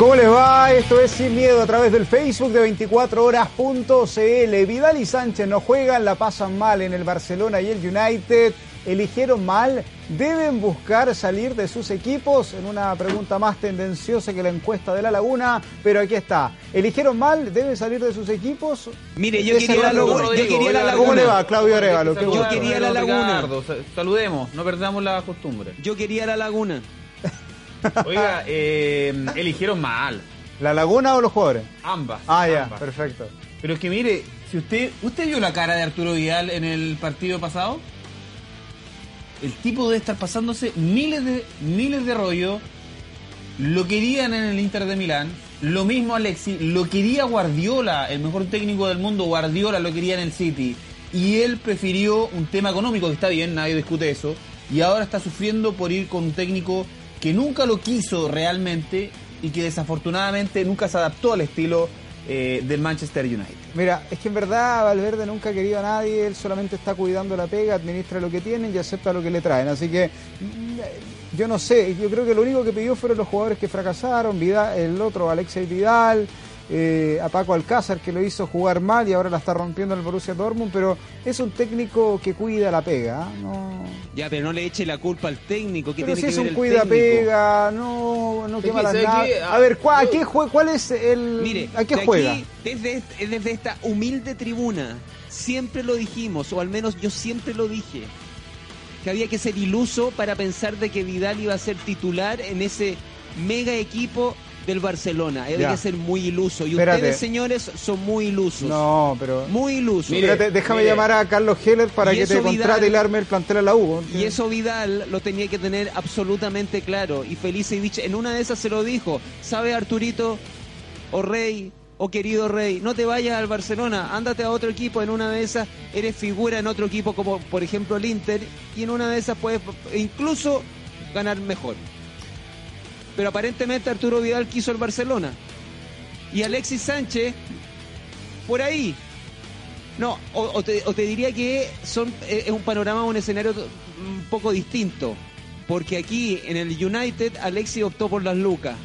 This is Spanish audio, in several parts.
¿Cómo les va? Esto es Sin Miedo a través del Facebook de 24horas.cl. Vidal y Sánchez no juegan, la pasan mal en el Barcelona y el United. Eligieron mal, deben buscar salir de sus equipos en una pregunta más tendenciosa que la encuesta de la Laguna, pero aquí está. ¿Eligieron mal? ¿Deben salir de sus equipos? Mire, yo quería la, laguna, yo quería la Laguna. ¿Cómo le va, Claudio Arevalo? Yo quería la Laguna. Saludemos, no perdamos la costumbre. Yo quería la Laguna. Oiga, eh, eligieron mal. ¿La Laguna o los jugadores? Ambas. Ah, ya, ambas. perfecto. Pero es que mire, si usted, ¿usted vio la cara de Arturo Vidal en el partido pasado? El tipo debe estar pasándose miles de miles de rollos. Lo querían en el Inter de Milán. Lo mismo Alexi, lo quería Guardiola, el mejor técnico del mundo, Guardiola lo quería en el City. Y él prefirió un tema económico, que está bien, nadie discute eso. Y ahora está sufriendo por ir con un técnico que nunca lo quiso realmente y que desafortunadamente nunca se adaptó al estilo eh, del Manchester United. Mira, es que en verdad Valverde nunca ha querido a nadie, él solamente está cuidando la pega, administra lo que tienen y acepta lo que le traen. Así que mm, yo no sé, yo creo que lo único que pidió fueron los jugadores que fracasaron, Vidal, el otro Alexei Vidal, eh, a Paco Alcázar que lo hizo jugar mal y ahora la está rompiendo en el Borussia Dortmund, pero es un técnico que cuida la pega, ¿ah? no... Ya, pero no le eche la culpa al técnico. ¿Qué Pero tiene si que es ver un cuida técnico? pega, no, no quema que, las ¿sabe nada. A ver, ¿cuál, a qué jue- ¿cuál es el Mire, a qué de juega? aquí, desde, desde esta humilde tribuna, siempre lo dijimos, o al menos yo siempre lo dije, que había que ser iluso para pensar de que Vidal iba a ser titular en ese mega equipo del Barcelona. Ya. que ser muy iluso. Y Espérate. ustedes, señores, son muy ilusos. No, pero Muy ilusos. Mire, Espérate, déjame mire. llamar a Carlos Heller para Y que te contrate y le arme el plantel a la U. Y eso Vidal lo tenía que tener absolutamente claro. Y Felicevich en una de esas se lo dijo. ¿Sabe Arturito o Rey o querido Rey? No te vayas al Barcelona, ándate a otro equipo. En una de esas eres figura en otro equipo como por ejemplo el Inter. Y en una de esas puedes incluso ganar mejor. Pero aparentemente Arturo Vidal quiso el Barcelona. Y Alexis Sánchez, por ahí, no, o, o te, o te diría que son eh, es un panorama, un escenario un poco distinto. Porque aquí en el United Alexis optó por las lucas.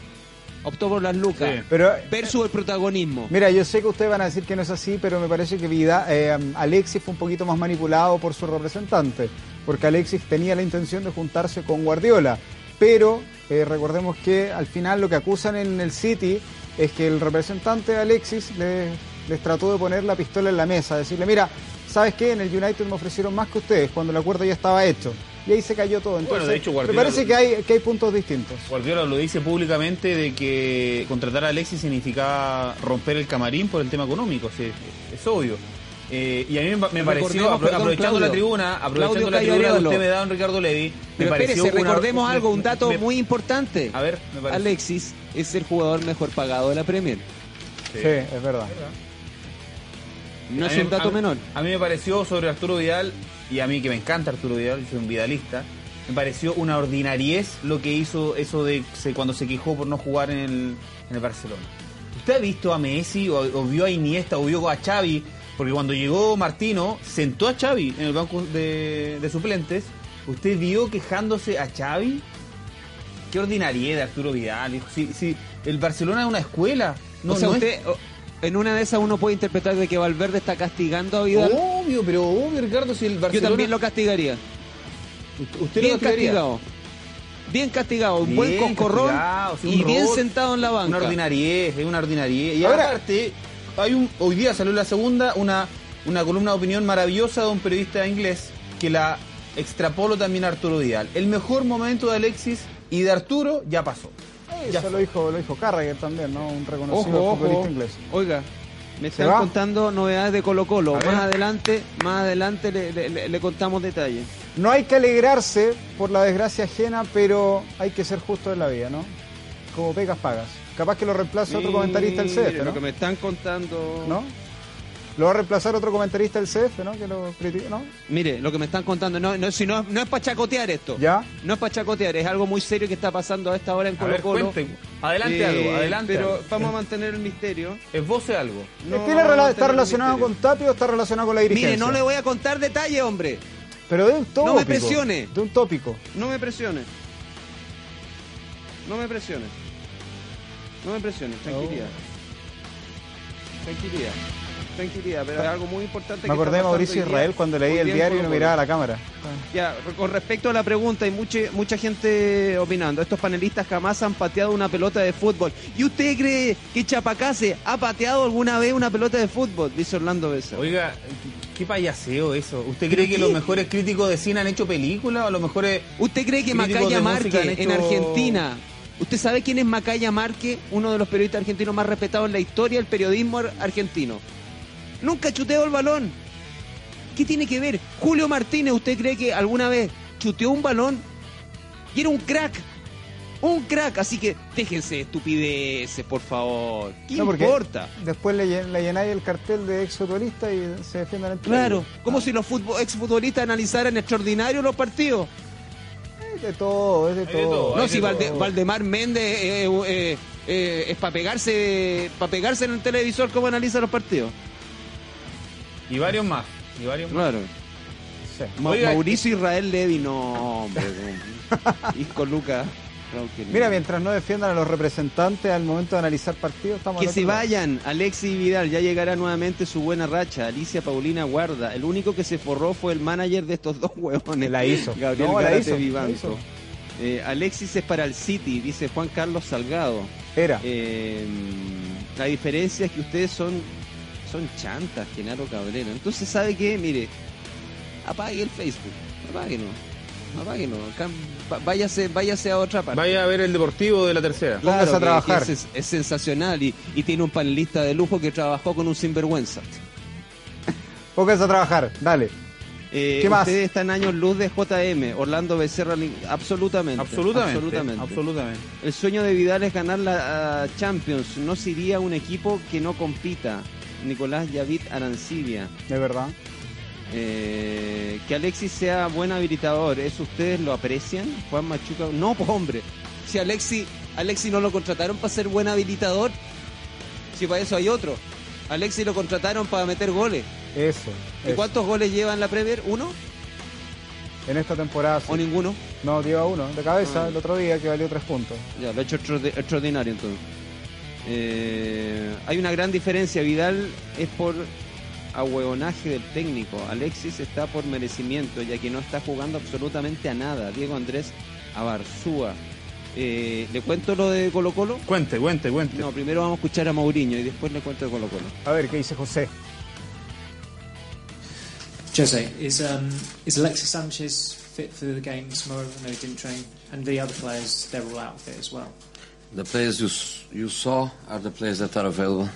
Optó por las lucas. Sí. Pero Versus el protagonismo. mira, yo sé que ustedes van a decir que no es así, pero me parece que Vida, eh, Alexis fue un poquito más manipulado por su representante, porque Alexis tenía la intención de juntarse con Guardiola, pero eh, recordemos que al final lo que acusan en el City es que el representante de Alexis le- les trató de poner la pistola en la mesa, decirle, mira, ¿sabes qué? En el United me ofrecieron más que ustedes cuando el acuerdo ya estaba hecho. Y ahí se cayó todo. Entonces, de hecho, me Guardiola parece lo- que hay, que hay puntos distintos. Guardiola lo dice públicamente de que contratar a Alexis significaba romper el camarín por el tema económico, sí, es obvio. Eh, y a mí me, me pareció, Recordemos, apro- perdón, aprovechando Claudio. la tribuna, aprovechando Claudio la tribuna que usted me da, don Ricardo Levi, me Pero pareció espérese, una- recordemos algo, un dato me- muy importante. A ver, me parece. Alexis es el jugador mejor pagado de la Premier. Sí. Sí, es verdad. No A es mí- un dato a- menor. A mí me pareció sobre Arturo Vidal, y a mí que me encanta Arturo Vidal, yo soy un vidalista, me pareció una ordinariez lo que hizo eso de se- cuando se quejó por no jugar en el, en el Barcelona. ¿Usted ha visto a Messi o, o vio a Iniesta o vio a Xavi? Porque cuando llegó Martino, sentó a Xavi en el banco de, de suplentes. ¿Usted vio quejándose a Xavi? Qué ordinariedad de Arturo Vidal. Si, si el Barcelona es una escuela. No, o sea, no usted, en una de esas uno puede interpretar de que Valverde está castigando a Vidal. Obvio, pero obvio, Ricardo, si el Yo Barcelona... también lo castigaría. Usted- ¿Usted bien lo castigaría? castigado. Bien castigado, un buen concorrón castigado, sí, un y bien sentado en la banca. Una ordinariez, es una ordinariez. Y Ahora- aparte, hay un, hoy día salió la segunda, una, una columna de opinión maravillosa de un periodista inglés que la extrapolo también a Arturo Vidal. El mejor momento de Alexis y de Arturo ya pasó. Ya Eso lo dijo, lo dijo Carragher también, ¿no? Un reconocido Ojo, futbolista ojo. inglés. Oiga, me ¿Se están va? contando novedades de Colo Colo. A Más ver. adelante, más adelante le, le- le- le contamos detalles. No hay que alegrarse por la desgracia ajena, pero hay que ser justo en la vida, ¿no? Como pegas pagas. Capaz que lo reemplace otro comentarista del Mire, CF, Lo ¿no? que me están contando. ¿No? Lo va a reemplazar otro comentarista del CF, ¿no? Que lo critica, ¿no? Mire, lo que me están contando, no, no, si no, no es para chacotear esto. ¿Ya? No es para chacotear, es algo muy serio que está pasando a esta hora en Colo ver, Colo. cuente. Adelante algo, adelante Pero algo. vamos a mantener el misterio. Esboce algo. No, ¿Tiene rela- ¿Está el relacionado con Tapio o está relacionado con la dirigencia? Mire, no le voy a contar detalles, hombre. Pero de un tópico. No me presione. De un tópico. No me presione. No me presione. No me presiones, tranquilidad. Tranquilidad. Tranquilidad, pero es algo muy importante. Me que acordé de Mauricio día. Israel cuando leí el diario y no miraba a la cámara. Ya, con respecto a la pregunta, hay mucha, mucha gente opinando. Estos panelistas jamás han pateado una pelota de fútbol. ¿Y usted cree que Chapacase ha pateado alguna vez una pelota de fútbol? Dice Orlando Besa. Oiga, qué payaseo eso. ¿Usted cree que los mejores críticos de cine han hecho películas o los mejores... ¿Usted cree que Macaya música han en hecho- Argentina? ¿Usted sabe quién es Macaya Marque? Uno de los periodistas argentinos más respetados en la historia del periodismo ar- argentino. Nunca chuteó el balón. ¿Qué tiene que ver? Julio Martínez, ¿usted cree que alguna vez chuteó un balón? Y era un crack. Un crack. Así que déjense de estupideces, por favor. ¿Qué No, importa? Después le, llen- le llenáis el cartel de exfutbolista y se defienden entre Claro, como si los futbol- exfutbolistas analizaran extraordinarios los partidos. Es de todo, es de todo. No, si de Valde- todo. Valdemar Méndez eh, eh, eh, eh, es para pegarse, para pegarse en el televisor como analiza los partidos. Y varios más. Y varios más. Claro. Sí. Ma- Oiga, Mauricio Israel Levy, no, hombre. no. Isco Luca. Raúl Quilmes. Mira, mientras no defiendan a los representantes al momento de analizar partidos, estamos Que se lado. vayan, Alexis y Vidal, ya llegará nuevamente su buena racha. Alicia Paulina Guarda, el único que se forró fue el manager de estos dos huevones. La hizo. Gabriel No, la Gárate hizo, la Vivanco. hizo. Eh, Alexis es para el City, dice Juan Carlos Salgado. Era. Eh, la diferencia es que ustedes son son chantas, Genaro Cabrera. Entonces, ¿sabe qué? Mire, apague el Facebook. Apáguelo. Apáguelo. Váyase, váyase a otra parte. Vaya a ver el deportivo de la tercera. Póngase a trabajar. que es, es sensacional y, y tiene un panelista de lujo que trabajó con un sinvergüenza. Pónganse a trabajar, dale. Eh, ¿Qué más? Ustedes están años luz de JM, Orlando Becerra, absolutamente. Absolutamente. absolutamente. Absolutamente. El sueño de Vidal es ganar la Champions. No se iría a un equipo que no compita. Nicolás Yavid Arancibia. De verdad. Eh, que Alexis sea buen habilitador. ¿Eso ustedes lo aprecian? Juan Machuca. No, pues hombre. Si Alexis, Alexis no lo contrataron para ser buen habilitador. Si para eso hay otro. Alexis lo contrataron para meter goles. Eso. ¿Y eso. cuántos goles lleva en la Premier? ¿Uno En esta temporada sí. o ninguno? No, lleva uno de cabeza Ah. el otro día que valió tres puntos. Ya, lo ha hecho extraordi- extraordinario entonces. Eh, hay una gran diferencia. Vidal es por ahueonaje del técnico. Alexis está por merecimiento, ya que no está jugando absolutamente a nada. Diego Andrés Abarzúa. Eh, ¿Le cuento lo de Colo Colo? Cuente, cuente, cuente. No, primero vamos a escuchar a Mourinho y después le cuento de Colo Colo. A ver, ¿qué dice José? Jose, is um, is Alexis Sanchez fit for the game tomorrow? I know he didn't train, and the other players they're all out fit as well. The players you, you saw are the players that are available.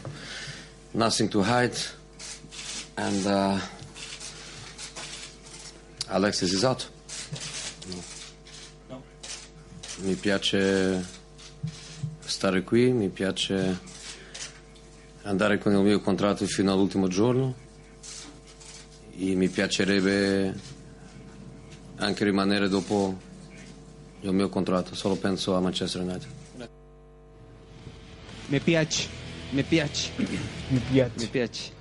Nothing to hide. And uh, Alexis is out. No. Mi piace stare qui, mi piace andare con il mio contratto fino all'ultimo giorno e mi piacerebbe anche rimanere dopo il mio contratto, solo penso a Manchester United. Me piace, me piace, Mi piace. me piace.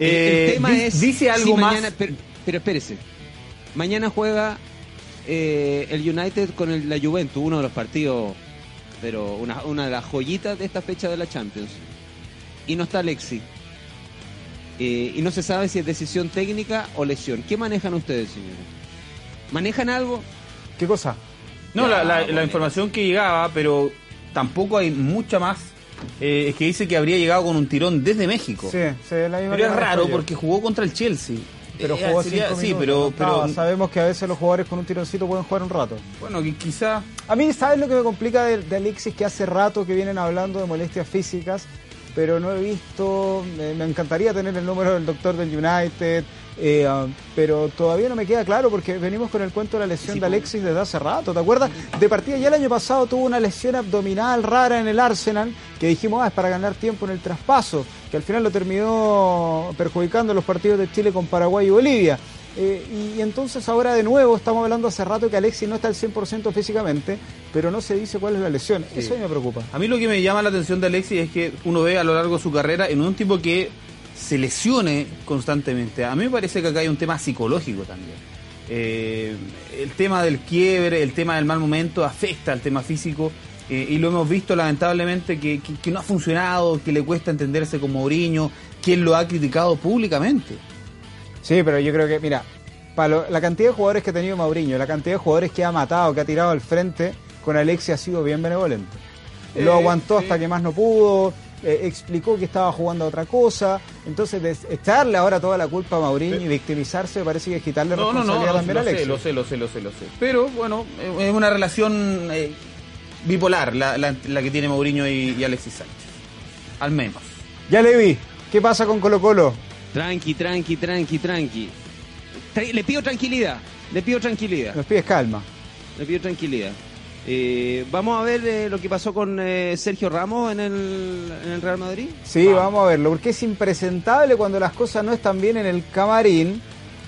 Eh, el tema di- es. dice algo si más. mañana- pero, pero espérese. Mañana juega eh, el United con el- la Juventus, uno de los partidos, pero una, una de las joyitas de esta fecha de la Champions. Y no está Alexi. Eh, y no se sabe si es decisión técnica o lesión. ¿Qué manejan ustedes, señores? ¿Manejan algo? ¿Qué cosa? No, la, la- información que llegaba, pero tampoco hay mucha más, eh, es que dice que habría llegado con un tirón desde México. Sí, sí, la misma Pero es raro yo. porque jugó contra el Chelsea. Pero Eh, jugó sería- cinco Sí, pero, Sabemos que a veces los jugadores con un tironcito pueden jugar un rato. bueno, que quizá A mí, ¿sabes lo que me complica de, de Alexis? Que hace rato que vienen hablando de molestias físicas, pero no he visto. me encantaría tener el número del doctor del United, eh, ah, pero todavía no me queda claro porque venimos con el cuento de la lesión de Alexis desde hace rato. ¿Te acuerdas? De partida, ya el año pasado tuvo una lesión abdominal rara en el Arsenal que dijimos, ah, es para ganar tiempo en el traspaso, que al final lo terminó perjudicando en los partidos de Chile con Paraguay y Bolivia. Eh, y entonces ahora de nuevo estamos hablando hace rato que Alexis no está al 100% físicamente, pero no se dice cuál es la lesión. Eso a mí me preocupa. A mí lo que me llama la atención de Alexis es que uno ve a lo largo de su carrera en un tipo que se lesione constantemente. A mí me parece que acá hay un tema psicológico también. Eh, el tema del quiebre, el tema del mal momento afecta al tema físico eh, y lo hemos visto lamentablemente que, que- que no ha funcionado, que le cuesta entenderse con Mourinho, quien lo ha criticado públicamente. Sí, pero yo creo que, mira, para lo- la cantidad de jugadores que ha tenido Mauriño, la cantidad de jugadores que ha matado, que ha tirado al frente, con Alexis ha sido bien benevolente. Lo Eh, aguantó hasta que más no pudo, eh, explicó que estaba jugando a otra cosa. Entonces, des- echarle ahora toda la culpa a Mauriño y victimizarse me parece que es quitarle No, no, no, responsabilidad también a Alexis. lo sé, lo sé, lo sé, lo sé. Pero bueno, eh, es una relación eh, bipolar la, la- la que tiene Mourinho y, y Alexis Sánchez. Al menos. Ya le vi. ¿Qué pasa con Colo Colo? Tranqui, tranqui, tranqui, tranqui. Tra- le pido tranquilidad, le pido tranquilidad, Nos pides calma. le pido tranquilidad. Eh, vamos a ver eh, lo que pasó con eh, Sergio Ramos en el, en el Real Madrid. Sí, vamos a verlo, porque es impresentable cuando las cosas no están bien en el camarín.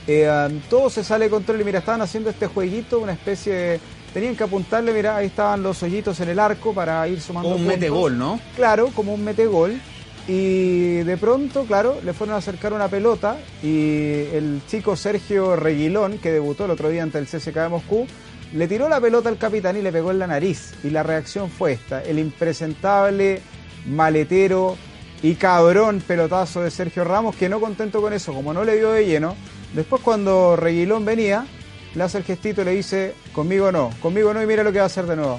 Eh, um, todo se sale de control y mira, estaban haciendo este jueguito, una especie de... Tenían que apuntarle, mira, ahí estaban los hoyitos en el arco para ir sumando Como un puntos. metegol, ¿no? Claro, como un metegol. Y de pronto, claro, le fueron a acercar una pelota y el chico Sergio Reguilón, que debutó el otro día ante el CSK de Moscú, le tiró la pelota al capitán y le pegó en la nariz. Y la reacción fue esta, el impresentable, maletero y cabrón pelotazo de Sergio Ramos, que no contento con eso, como no le dio de lleno, después cuando Reguilón venía, le hace el gestito y le dice, conmigo no, conmigo no y mira lo que va a hacer de nuevo.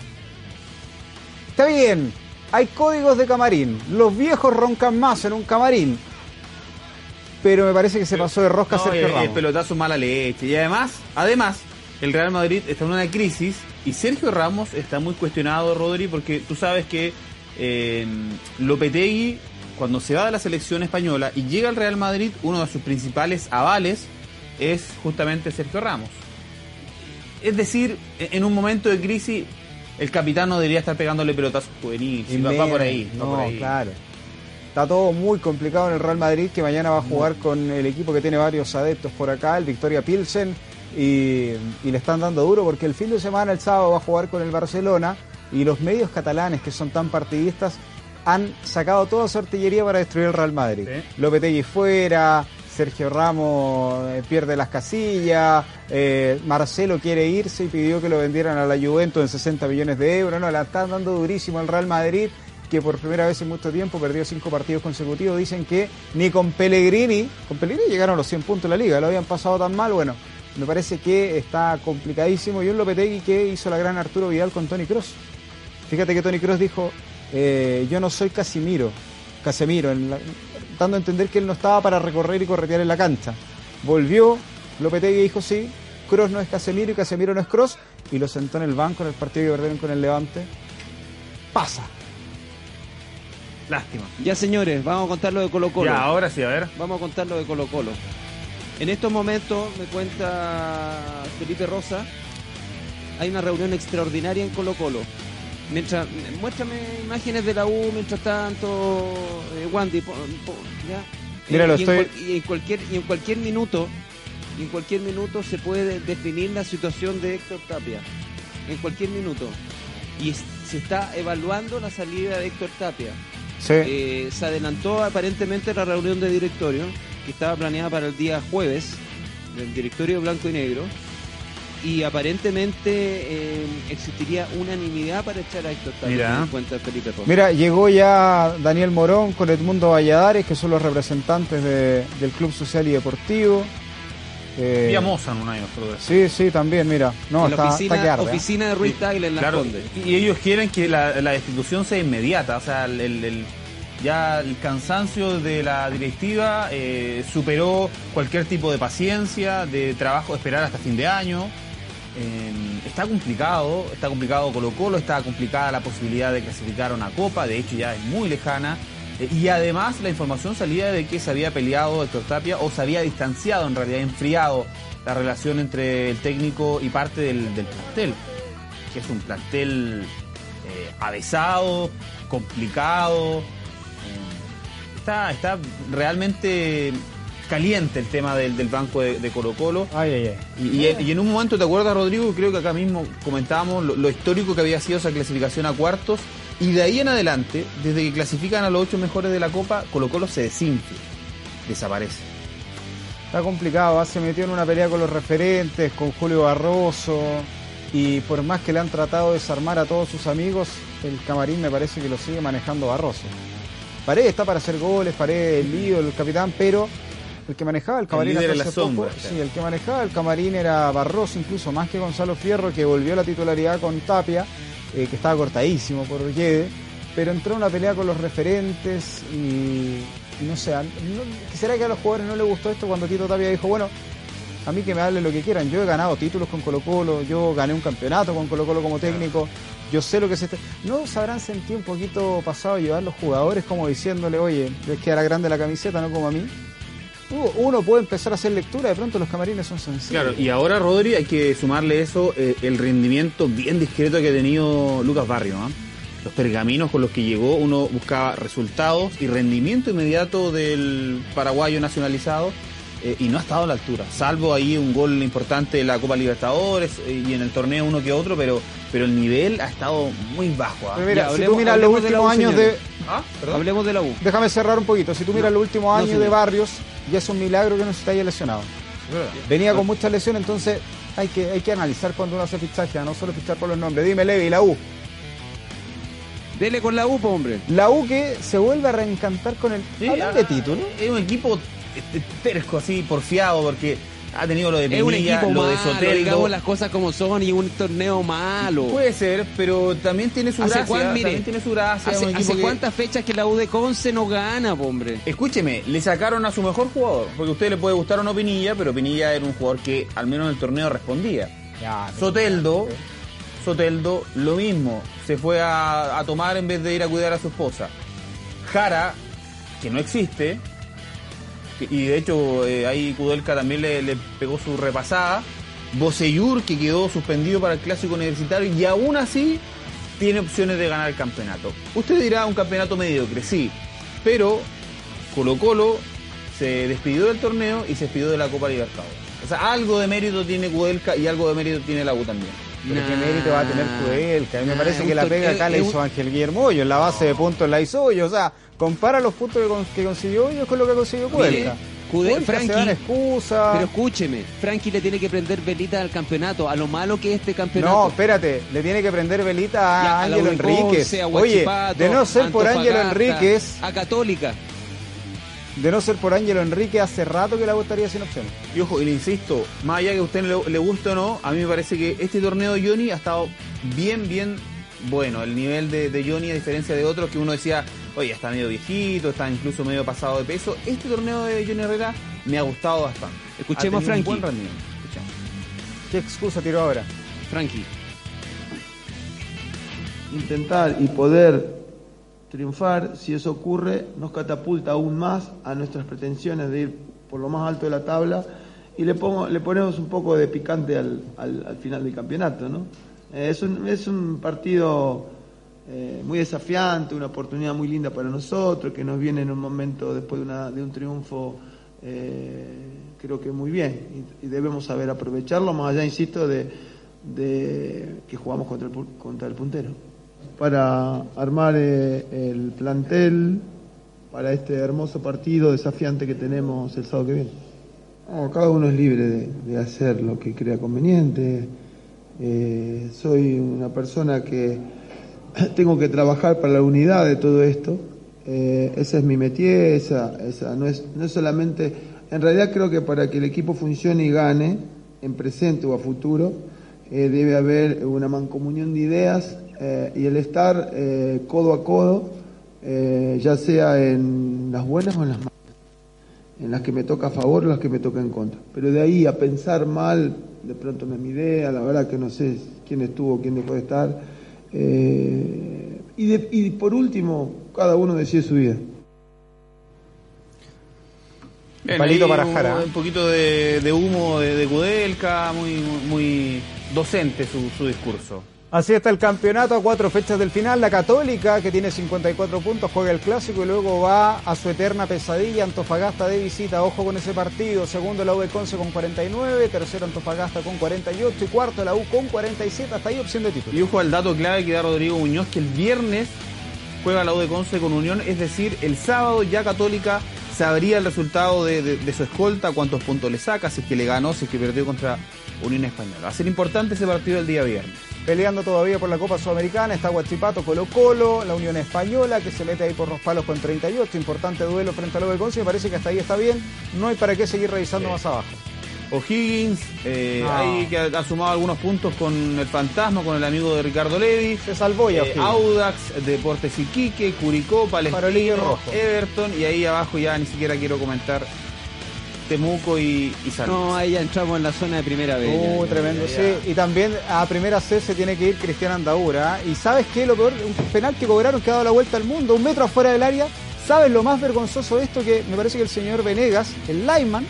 Está bien, hay códigos de camarín. Los viejos roncan más en un camarín. Pero me parece que se pasó de rosca No, Sergio el, Ramos. el pelotazo mala leche. Y además, además, el Real Madrid está en una crisis y Sergio Ramos está muy cuestionado, Rodri, porque tú sabes que eh, Lopetegui, cuando se va de la selección española y llega al Real Madrid, uno de sus principales avales es justamente Sergio Ramos. Es decir, e- en un momento de crisis, el capitán no debería estar pegándole pelotazos juveniles. Y va, por ahí. va No, por ahí. claro. Está todo muy complicado en el Real Madrid, que mañana va a jugar con el equipo que tiene varios adeptos por acá, el Victoria Pilsen, y, y le están dando duro porque el fin de semana, el sábado, va a jugar con el Barcelona, y los medios catalanes, que son tan partidistas, han sacado toda su artillería para destruir el Real Madrid. Sí. Lopetegui fuera, Sergio Ramos eh, pierde las casillas, eh, Marcelo quiere irse y pidió que lo vendieran a la Juventus en 60 millones de euros. No, la están dando durísimo al Real Madrid, que por primera vez en mucho tiempo perdió cinco partidos consecutivos. Dicen que ni con Pellegrini, con Pellegrini llegaron a los 100 puntos de la liga, lo habían pasado tan mal. Bueno, me parece que está complicadísimo. Y un Lopetegui que hizo la gran Arturo Vidal con Tony Cross. Fíjate que Tony Cross dijo, eh, yo no soy Casimiro, Casemiro, en la- dando a entender que él no estaba para recorrer y corretear en la cancha. Volvió, Lopetegui dijo sí, Cross no es Casemiro y Casemiro no es Cross, y lo sentó en el banco en el partido que perdieron con el Levante. Pasa. Lástima. Ya señores, vamos a contar lo de Colo Colo. Ya, ahora sí, a ver. Vamos a contar lo de Colo Colo. En estos momentos, me cuenta Felipe Rosa, hay una reunión extraordinaria en Colo Colo. Mientras, muéstrame imágenes de la U mientras tanto, eh, Wandy, po- po- ya. Mira, lo y, en estoy- cual- y en cualquier y en cualquier minuto, y en cualquier minuto se puede definir la situación de Héctor Tapia. En cualquier minuto. Y se está evaluando la salida de Héctor Tapia. Sí. Eh, se adelantó aparentemente la reunión de directorio, que estaba planeada para el día jueves, del directorio blanco y negro, y aparentemente eh, existiría unanimidad para echar a Héctor Mira. me cuenta Felipe Rosa. Mira, llegó ya Daniel Morón con Edmundo Valladares, que son los representantes de- del Club Social y Deportivo. Eh, Vía Mozan un año. Sí, sí, también, mira. No, en la está, oficina, está que arde, ¿eh? oficina de Ruiz Tagle en Las Claro, Condes. y ellos quieren que la, la destitución sea inmediata, o sea, el, el- el- ya el cansancio de la directiva eh, superó cualquier tipo de paciencia, de trabajo, esperar hasta fin de año. Eh, está complicado, está complicado Colo Colo, está complicada la posibilidad de clasificar a una copa, de hecho ya es muy lejana. Eh, y además la información salía de que se había peleado Héctor Tapia o se había distanciado, en realidad enfriado la relación entre el técnico y parte del, del plantel que es un plantel eh, avesado, complicado. Está, está realmente caliente el tema del, del banco de, de Colo Colo. Ay, ay, ay. Y, y- y en un momento, ¿te acuerdas, Rodrigo? Creo que acá mismo comentábamos lo, lo histórico que había sido esa clasificación a cuartos. Y de ahí en adelante, desde que clasifican a los ocho mejores de la Copa, Colo Colo se desinfla, desaparece. Está complicado, ¿ah? se metió en una pelea con los referentes, con Julio Barroso, y por más que le han tratado de desarmar a todos sus amigos, el camarín me parece que lo sigue manejando Barroso. Paredes está para hacer goles, Paredes el lío, el capitán, pero el que manejaba el camarín hace poco- sombra, sí, el que manejaba el camarín era Barroso, incluso más que Gonzalo Fierro, que volvió a la titularidad con Tapia, eh, que estaba cortadísimo por Guede, pero entró en una pelea con los referentes y, y no sé, no- ¿será que a los jugadores no les gustó esto cuando Tito Tapia dijo, bueno, a mí que me hablen lo que quieran, yo he ganado títulos con Colo Colo, yo gané un campeonato con Colo Colo como técnico, yo sé lo que se... está-". ¿No se habrán sentido un poquito pasado llevar los jugadores como diciéndole, oye, les queda grande la camiseta, no como a mí? Uno- puede empezar a hacer lectura, de pronto los camarines son sencillos. Claro, y ahora, Rodri, hay que sumarle eso, eh, el rendimiento bien discreto que ha tenido Lucas Barrio. ¿ah? Los pergaminos con los que llegó, uno buscaba resultados y rendimiento inmediato del paraguayo nacionalizado eh, y no ha estado a la altura, salvo ahí un gol importante de la Copa Libertadores eh, y en el torneo uno que otro, pero, pero el nivel ha estado muy bajo. ¿ah? Pero mira, Ya, si tú miras los últimos U, años de... ¿Ah? ¿Perdón? Hablemos de la U. Déjame cerrar un poquito. Si tú miras No, los últimos no, años de. Barrios, ya es un milagro que no se te haya lesionado. Venía con muchas lesiones, entonces hay que, hay que analizar cuando uno hace fichaje, no solo fichar por los nombres. Dime, Levi, la U. Dele con la U, hombre. La U que se vuelve a reencantar con el... Sí, Hablan ah, de título. Es un equipo terco, así, porfiado, porque ha tenido lo de Pinilla, lo de malo, Soteldo. digamos las cosas como son y un torneo malo. Puede ser, pero también tiene su ¿Hace gracia. cuán- mire, también tiene su gracia. ¿Hace, un hace que- cuántas fechas que la U de Conce no gana, hombre? Escúcheme, le sacaron a su mejor jugador, porque a usted le puede gustar o no Pinilla, pero Pinilla era un jugador que al menos en el torneo respondía. Soteldo, Soteldo, lo mismo, se fue a, a tomar en vez de ir a cuidar a su esposa. Jara, que no existe, y de hecho eh, ahí Kudelka también le, pegó su repasada. Boseyur, que quedó suspendido para el clásico universitario, y aún así tiene opciones de ganar el campeonato. Usted dirá un campeonato mediocre, sí, pero Colo Colo se despidió del torneo y se despidió de la Copa Libertadores. O sea, algo de mérito tiene Kudelka y algo de mérito tiene la U también. Pero qué Nah. mérito va a tener. A mí me parece que la pega acá la hizo un- Ángel Guillermo Hoyo. En la base de puntos la hizo Hoyo. O sea, compara los puntos que, con- que consiguió Hoyo con lo que consiguió. Kude- Kudelka Frankie- se dan excusa. Pero escúcheme, Frankie le tiene que prender velita al campeonato, a lo malo que es este campeonato. No, espérate, le tiene que prender velita a Uniconce, Enríquez. Oye, de no ser por Ángelo Antofagasta, Enríquez, A Católica. De no ser por Ángelo Enríquez, hace rato que la gustaría sin opción. Y ojo, y le insisto, más allá que a usted le, le guste o no, a mí me parece que este torneo de Johnny ha estado bien, bien bueno. El nivel de, de Johnny, a diferencia de otros que uno decía, oye, está medio viejito, está incluso medio pasado de peso. Este torneo de Johnny Herrera me ha gustado bastante. Escuchemos a Frankie. Un buen rendimiento. Escuchemos. ¿Qué excusa tiró ahora? Frankie. intentar y poder triunfar, si eso ocurre, nos catapulta aún más a nuestras pretensiones de ir por lo más alto de la tabla y le, pongo, le ponemos un poco de picante al, al- al final del campeonato. ¿no? Eh, es, un, es un partido eh, muy desafiante, una oportunidad muy linda para nosotros, que nos viene en un momento después de, una- de un triunfo, eh, creo que muy bien, y, debemos saber aprovecharlo, más allá, insisto, de, de que jugamos contra el, contra el puntero para armar eh, el plantel para este hermoso partido desafiante que tenemos el sábado que viene. Cada uno es libre de, de hacer lo que crea conveniente. Eh, soy una persona que tengo que trabajar para la unidad de todo esto. Eh, esa es mi métier, esa, esa no, es, no es solamente... En realidad creo que para que el equipo funcione y gane, en presente o a futuro, eh, debe haber una mancomunión de ideas eh, y el estar eh, codo a codo, eh, ya sea en las buenas o en las malas, en las que me toca a favor o las que me toca en contra. Pero de ahí a pensar mal, de pronto no es mi idea, la verdad que no sé quién estuvo, quién dejó de estar. eh, y, de- y por último, cada uno decide su vida. Bien, Palito para un- Jara. Un poquito de, de humo de, de Kudelka, muy, muy, muy docente su, su discurso. Así está el campeonato a cuatro fechas del final. La Católica, que tiene 54 puntos, juega el clásico y luego va a su eterna pesadilla. Antofagasta de visita, ojo con ese partido. Segundo la U de Conce con 49, tercero Antofagasta con 48 y cuarto la U con 47. Hasta ahí opción de título. Y ojo al dato clave que da Rodrigo Muñoz, que el viernes juega la U de Conce con Unión, es decir, el sábado ya Católica sabría el resultado de, de- de su escolta, cuántos puntos le saca, si es que le ganó, si es que perdió contra Unión Española. Va a ser importante ese partido el día viernes. peleando todavía por la Copa Sudamericana. Está Huachipato, Colo Colo, la Unión Española, que se mete ahí por los palos con 38. Importante duelo frente a lo de Conce. Me parece que hasta ahí está bien. No hay para qué seguir revisando más abajo. O'Higgins, eh, No. ahí que ha, ha sumado algunos puntos con el Fantasma, con el amigo de Ricardo Levi. Se salvó ya. Eh. Audax, Deportes Iquique, Curicó, Palestino, rojo. Everton y ahí abajo ya ni siquiera quiero comentar Temuco y, y San No, ahí ya entramos en la zona de primera vez. Uh, ya. tremendo, ya, sí. Y también a primera C se tiene que ir Cristian Andaura. ¿eh? Y sabes qué? Lo peor, un penal que cobraron que ha dado la vuelta al mundo, un metro afuera del área. ¿Sabes lo más vergonzoso de esto? Que me parece que el señor Venegas, el Lyman,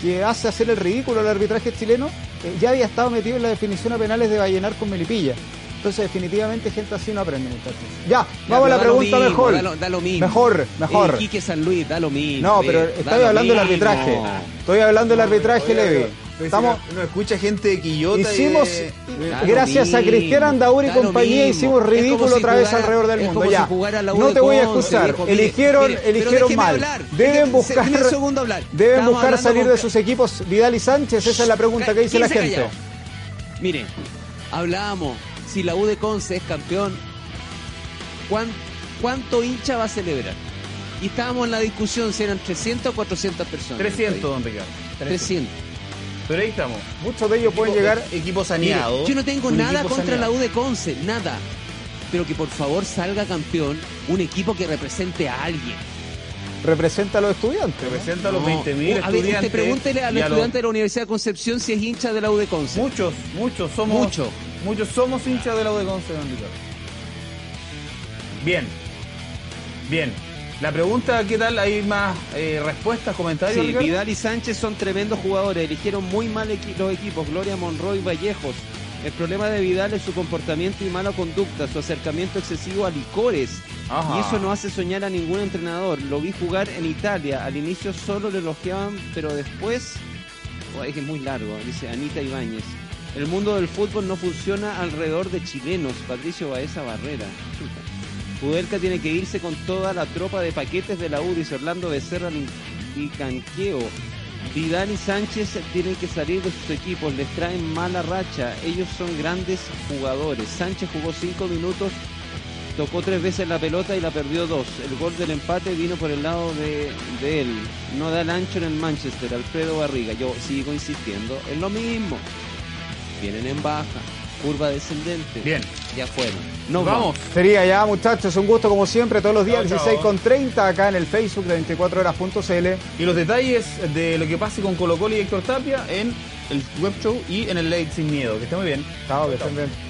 que hace hacer el ridículo al arbitraje chileno, eh, ya había estado metido en la definición a penales de Vallenar con Melipilla. Entonces, definitivamente, gente así no aprende, muchachos. Ya, Ya, vamos a la pregunta mismo, mejor. Da lo, da lo mismo. Mejor, mejor. Eh, Quique San Luis, da lo mismo. No, pero da estoy hablando del arbitraje. Estoy hablando del arbitraje, Levi. Estamos, No escucha gente de Quillota. y Hicimos, de- lo gracias a Cristian Andaur y compañía, hicimos ridículo si otra vez alrededor del mundo. Ya, no te voy a excusar. eligieron mire, eligieron mal. hablar. Deben buscar, deben Estamos buscar salir con- de sus equipos Vidal y Sánchez. Esa es la pregunta que dice la gente. callado. Mire, hablábamos, si la U de Conce es campeón, ¿cuán- ¿cuánto hincha va a celebrar? Y estábamos en la discusión si eran 300 o 400 personas. 300, don Ricardo. 300. Pero ahí estamos. Muchos de ellos pueden llegar. Equipo Mire, saneado. yo no tengo nada contra saneado. la U de Conce, nada. Pero que por favor salga campeón un equipo que represente a alguien. Representa a los estudiantes. ¿no? Representa a los No. 20.000 Uh, A ver, estudiantes. usted pregúntele a los estudiantes de la Universidad de Concepción si es hincha de la U de Conce. Muchos, muchos somos. Mucho. Muchos somos hinchas de la U de Conce, don Ricardo. Bien. Bien. La pregunta, ¿qué tal? ¿Hay más eh, respuestas, comentarios? Sí, Ricardo? Vidal y Sánchez son tremendos jugadores. Eligieron muy mal equi- los equipos. Gloria Monroy, Vallejos. El problema de Vidal es su comportamiento y mala conducta, su acercamiento excesivo a licores. Ajá. Y eso no hace soñar a ningún entrenador. Lo vi jugar en Italia. Al inicio solo le elogiaban, pero después. Oh, es que es muy largo, dice Anita Ibáñez. El mundo del fútbol no funciona alrededor de chilenos. Patricio Baeza Barrera. Chuta. Pudelca tiene que irse con toda la tropa de paquetes de la U, Orlando Becerra y Canqueo. Vidal y Sánchez tienen que salir de sus equipos, les traen mala racha. Ellos son grandes jugadores. Sánchez jugó cinco minutos, tocó tres veces la pelota y la perdió dos. El gol del empate vino por el lado de, de él. No da el ancho en el Manchester, Alfredo Barriga. Yo sigo insistiendo, es lo mismo. Vienen en baja, curva descendente. Bien. Ya fueron. Nos Vamos. Sería ya, muchachos, un gusto como siempre, todos los días, Chao, chao. 16 con 30, acá en el Facebook de 24horas.cl. Y los detalles de lo que pase con Colo Colo y Héctor Tapia en el web show y en el Late Sin Miedo. Que esté muy bien. Chao, que estén bien.